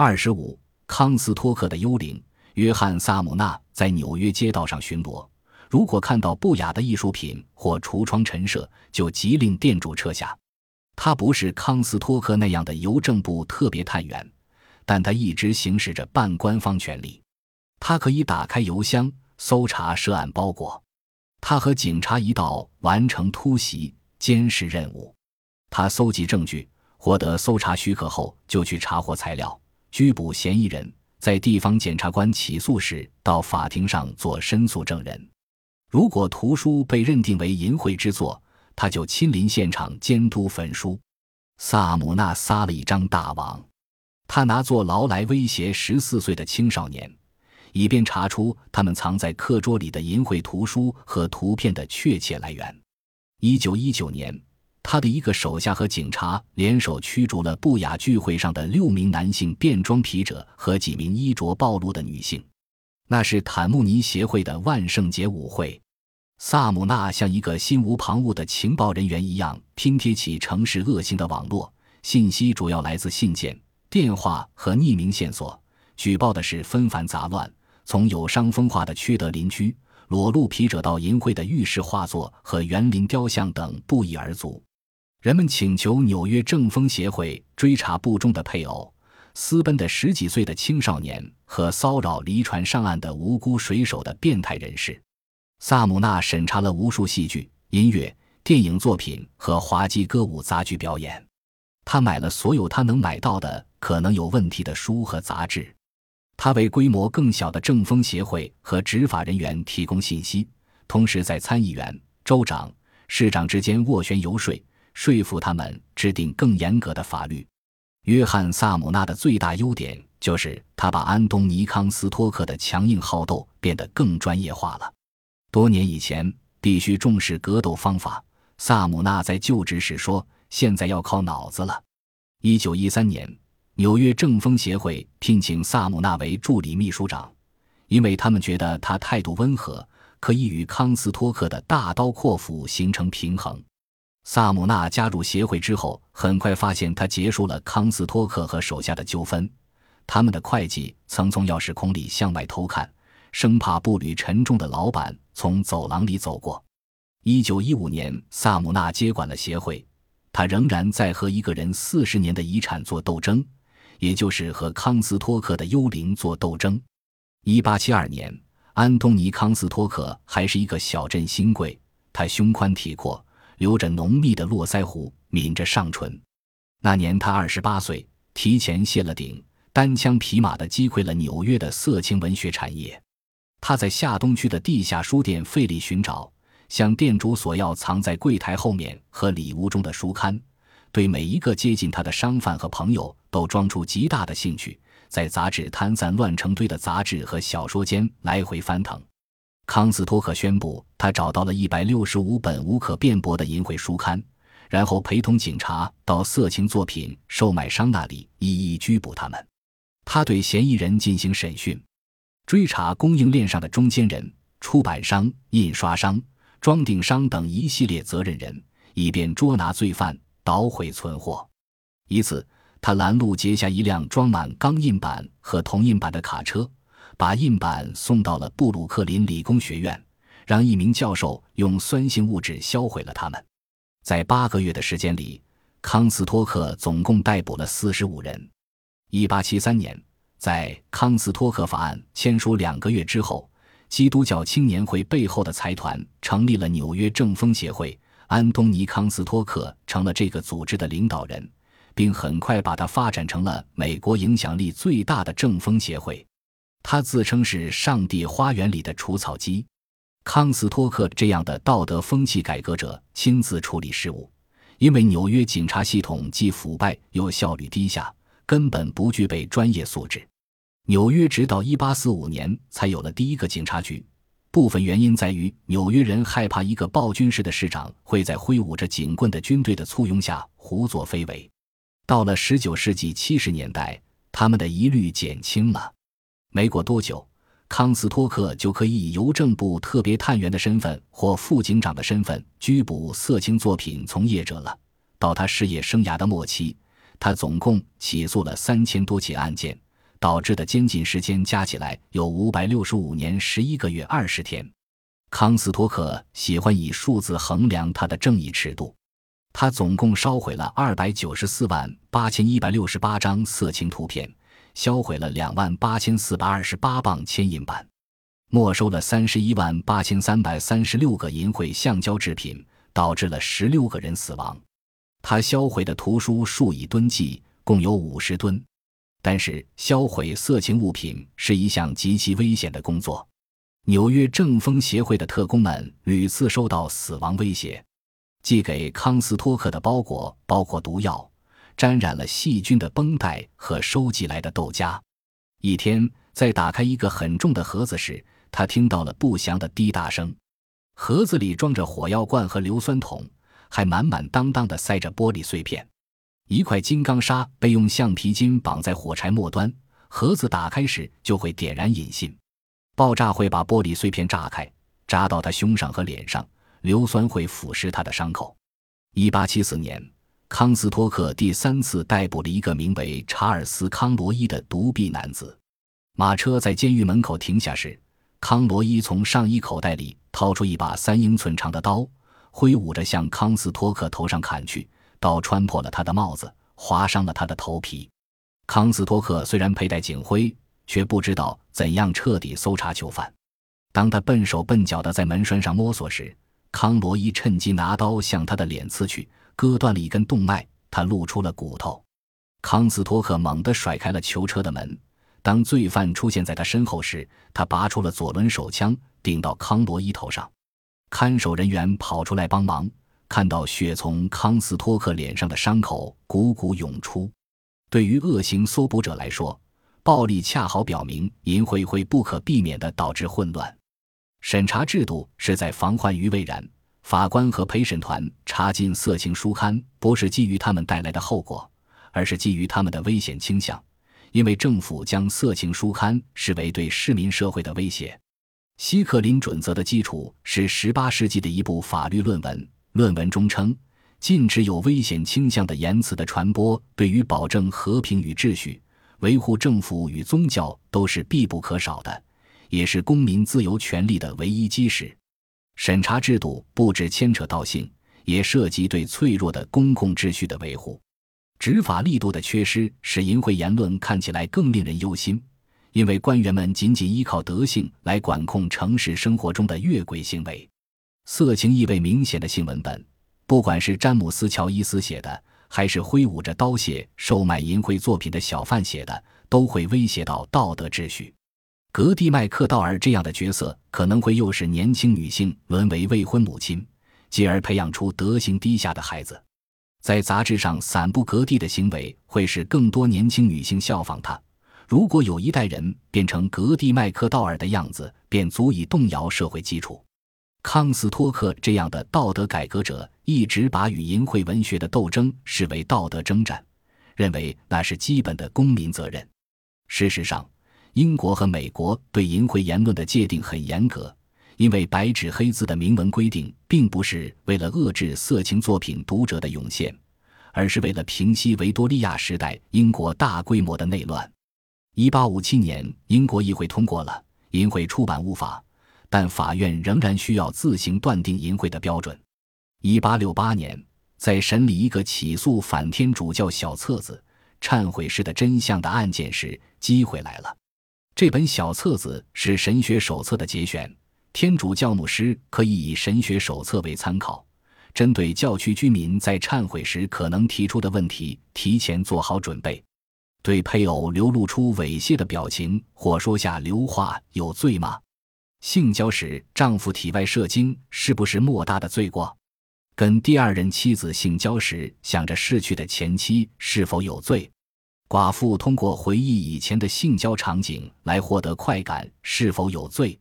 二十五，康斯托克的幽灵约翰·萨姆纳在纽约街道上巡逻，如果看到不雅的艺术品或橱窗陈设，就急令店主撤下。他不是康斯托克那样的邮政部特别探员，但他一直行使着半官方权力。他可以打开邮箱，搜查涉案包裹。他和警察一道完成突袭、监视任务。他搜集证据，获得搜查许可后，就去查获材料，拘捕嫌疑人，在地方检察官起诉时到法庭上做申诉证人。如果图书被认定为淫秽之作，他就亲临现场监督焚书。萨姆纳撒了一张大网，他拿坐牢来威胁十四岁的青少年。以便查出他们藏在课桌里的淫秽图书和图片的确切来源。一九一九年，他的一个手下和警察联手驱逐了不雅聚会上的六名男性变装皮者和几名衣着暴露的女性。那是坦慕尼协会的万圣节舞会。萨姆纳像一个心无旁骛的情报人员一样拼贴起城市恶行的网络，信息主要来自信件、电话和匿名线索，举报的是纷繁杂乱。从有伤风化的缺德邻居、裸露皮者到淫秽的浴室画作和园林雕像等不一而足。人们请求纽约正风协会追查部中的配偶、私奔的十几岁的青少年和骚扰离船上岸的无辜水手的变态人士。萨姆纳审查了无数戏剧、音乐、电影作品和滑稽歌舞杂剧表演。他买了所有他能买到的可能有问题的书和杂志。他为规模更小的政风协会和执法人员提供信息，同时在参议员、州长、市长之间斡旋游说，说服他们制定更严格的法律。约翰·萨姆纳的最大优点就是他把安东尼·康斯托克的强硬好斗变得更专业化了。多年以前，必须重视格斗方法。萨姆纳在就职时说：“现在要靠脑子了。”一九一三年。纽约正风协会聘请萨姆纳为助理秘书长，因为他们觉得他态度温和，可以与康斯托克的大刀阔斧形成平衡。萨姆纳加入协会之后，很快发现他结束了康斯托克和手下的纠纷。他们的会计曾从钥匙孔里向外偷看，生怕步履沉重的老板从走廊里走过。一九一五年，萨姆纳接管了协会，他仍然在和一个人四十年的遗产做斗争。也就是和康斯托克的幽灵做斗争。一八七二年，安东尼·康斯托克还是一个小镇新贵，他胸宽体阔，留着浓密的络腮胡，抿着上唇。那年他二十八岁，提前谢了顶，单枪匹马地击溃了纽约的色情文学产业。他在下东区的地下书店费力寻找，向店主索要藏在柜台后面和里屋中的书刊。对每一个接近他的商贩和朋友都装出极大的兴趣，在杂志摊散乱成堆的杂志和小说间来回翻腾。康斯托克宣布，他找到了一百六十五本无可辩驳的淫秽书刊，然后陪同警察到色情作品售卖商那里一一拘捕他们。他对嫌疑人进行审讯，追查供应链上的中间人、出版商、印刷商、装订商等一系列责任人，以便捉拿罪犯。捣毁存货。一次，他拦路截下一辆装满钢印版和铜印版的卡车，把印版送到了布鲁克林理工学院，让一名教授用酸性物质销毁了它们。在八个月的时间里，康斯托克总共逮捕了四十五人。一八七三年，在康斯托克法案签署两个月之后，基督教青年会背后的财团成立了纽约政风协会。安东尼·康斯托克成了这个组织的领导人，并很快把它发展成了美国影响力最大的政风协会。他自称是“上帝花园里的除草机”。康斯托克这样的道德风气改革者亲自处理事务，因为纽约警察系统既腐败又效率低下，根本不具备专业素质。纽约直到1845年才有了第一个警察局。部分原因在于纽约人害怕一个暴君式的市长会在挥舞着警棍的军队的簇拥下胡作非为。到了19世纪70年代，他们的疑虑减轻了。没过多久，康斯托克就可以以邮政部特别探员的身份或副警长的身份拘捕色情作品从业者了。到他事业生涯的末期，他总共起诉了三千多起案件，导致的监禁时间加起来有五百六十五年十一个月二十天。康斯托克喜欢以数字衡量他的正义尺度，他总共烧毁了二百九十四万八千一百六十八张色情图片，销毁了两万八千四百二十八磅铅印版，没收了三十一万八千三百三十六个淫秽橡胶制品，导致了十六个人死亡。他销毁的图书数以吨计，共有五十吨。但是，销毁色情物品是一项极其危险的工作。纽约正风协会的特工们屡次受到死亡威胁，寄给康斯托克的包裹包括毒药、沾染了细菌的绷带和收集来的豆荚。一天，在打开一个很重的盒子时，他听到了不祥的滴答声。盒子里装着火药罐和硫酸桶，还满满当当的塞着玻璃碎片。一块金刚砂被用橡皮筋绑在火柴末端，盒子打开时就会点燃引信，爆炸会把玻璃碎片炸开，扎到他胸上和脸上，硫酸会腐蚀他的伤口。一八七四年，康斯托克第三次逮捕了一个名为查尔斯·康罗伊的独臂男子。马车在监狱门口停下时，康罗伊从上衣口袋里掏出一把三英寸长的刀，挥舞着向康斯托克头上砍去。刀穿破了他的帽子，划伤了他的头皮。康斯托克虽然佩戴警徽，却不知道怎样彻底搜查囚犯。当他笨手笨脚地在门栓上摸索时，康罗伊趁机拿刀向他的脸刺去，割断了一根动脉，他露出了骨头。康斯托克猛地甩开了囚车的门。当罪犯出现在他身后时，他拔出了左轮手枪，顶到康罗伊头上。看守人员跑出来帮忙。看到血从康斯托克脸上的伤口汩汩涌出，对于恶行搜捕者来说，暴力恰好表明淫秽会不可避免地导致混乱。审查制度是在防患于未然。法官和陪审团查禁色情书刊，不是基于他们带来的后果，而是基于他们的危险倾向，因为政府将色情书刊视为对市民社会的威胁。希克林准则的基础是18世纪的一部法律论文。论文中称，禁止有危险倾向的言辞的传播，对于保证和平与秩序、维护政府与宗教都是必不可少的，也是公民自由权利的唯一基石。审查制度不只牵扯到性，也涉及对脆弱的公共秩序的维护。执法力度的缺失使淫秽言论看起来更令人忧心，因为官员们仅仅依靠德性来管控城市生活中的越轨行为。色情意味明显的性文本，不管是詹姆斯·乔伊斯写的，还是挥舞着刀械售卖淫秽作品的小贩写的，都会威胁到道德秩序。格蒂麦克道尔这样的角色可能会诱使年轻女性沦为未婚母亲，继而培养出德行低下的孩子。在杂志上散布格蒂的行为，会使更多年轻女性效仿他。如果有一代人变成格蒂麦克道尔的样子，便足以动摇社会基础。康斯托克这样的道德改革者一直把与淫秽文学的斗争视为道德征战，认为那是基本的公民责任。事实上，英国和美国对淫秽言论的界定很严格，因为白纸黑字的明文规定，并不是为了遏制色情作品读者的涌现，而是为了平息维多利亚时代英国大规模的内乱。一八五七年，英国议会通过了《淫秽出版物法》。但法院仍然需要自行断定淫秽的标准。一八六八年，在审理一个起诉反天主教小册子《忏悔式的真相》的案件时，机会来了。这本小册子是神学手册的节选，天主教牧师可以以神学手册为参考，针对教区居民在忏悔时可能提出的问题，提前做好准备。对配偶流露出猥亵的表情或说下流话有罪吗？性交时，丈夫体外射精是不是莫大的罪过？跟第二任妻子性交时，想着逝去的前妻是否有罪？寡妇通过回忆以前的性交场景来获得快感是否有罪？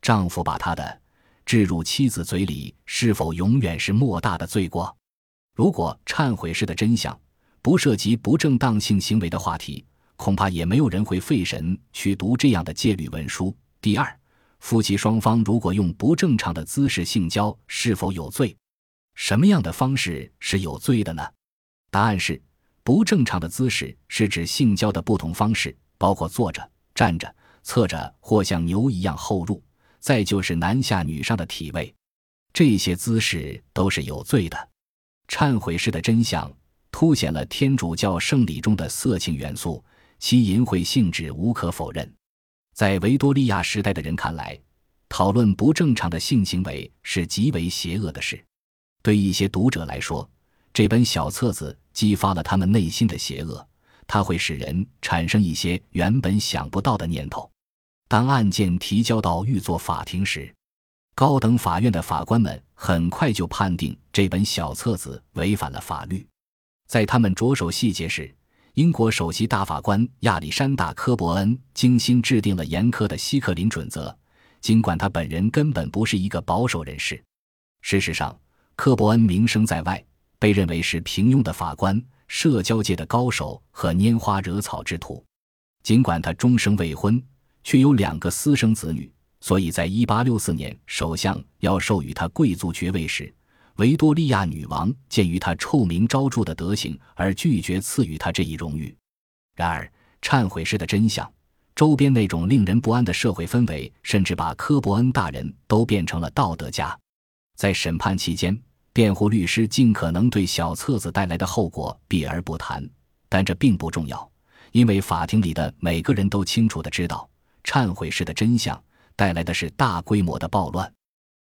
丈夫把他的置入妻子嘴里是否永远是莫大的罪过？如果忏悔式的真相不涉及不正当性行为的话题，恐怕也没有人会费神去读这样的戒律文书。第二。夫妻双方如果用不正常的姿势性交，是否有罪？什么样的方式是有罪的呢？答案是：不正常的姿势是指性交的不同方式，包括坐着、站着、侧着或像牛一样后入，再就是男下女上的体位，这些姿势都是有罪的。忏悔式的真相凸显了天主教圣礼中的色情元素，其淫秽性质无可否认。在维多利亚时代的人看来，讨论不正常的性行为是极为邪恶的事。对一些读者来说，这本小册子激发了他们内心的邪恶，它会使人产生一些原本想不到的念头。当案件提交到御座法庭时，高等法院的法官们很快就判定这本小册子违反了法律。在他们着手细节时，英国首席大法官亚历山大·科伯恩精心制定了严苛的希克林准则，尽管他本人根本不是一个保守人士。事实上，科伯恩名声在外，被认为是平庸的法官、社交界的高手和拈花惹草之徒。尽管他终生未婚，却有两个私生子女，所以在1864年首相要授予他贵族爵位时。维多利亚女王鉴于他臭名昭著的德行，而拒绝赐予他这一荣誉。然而，忏悔式的真相，周边那种令人不安的社会氛围，甚至把科伯恩大人都变成了道德家。在审判期间，辩护律师尽可能对小册子带来的后果避而不谈，但这并不重要，因为法庭里的每个人都清楚的知道，忏悔式的真相带来的是大规模的暴乱。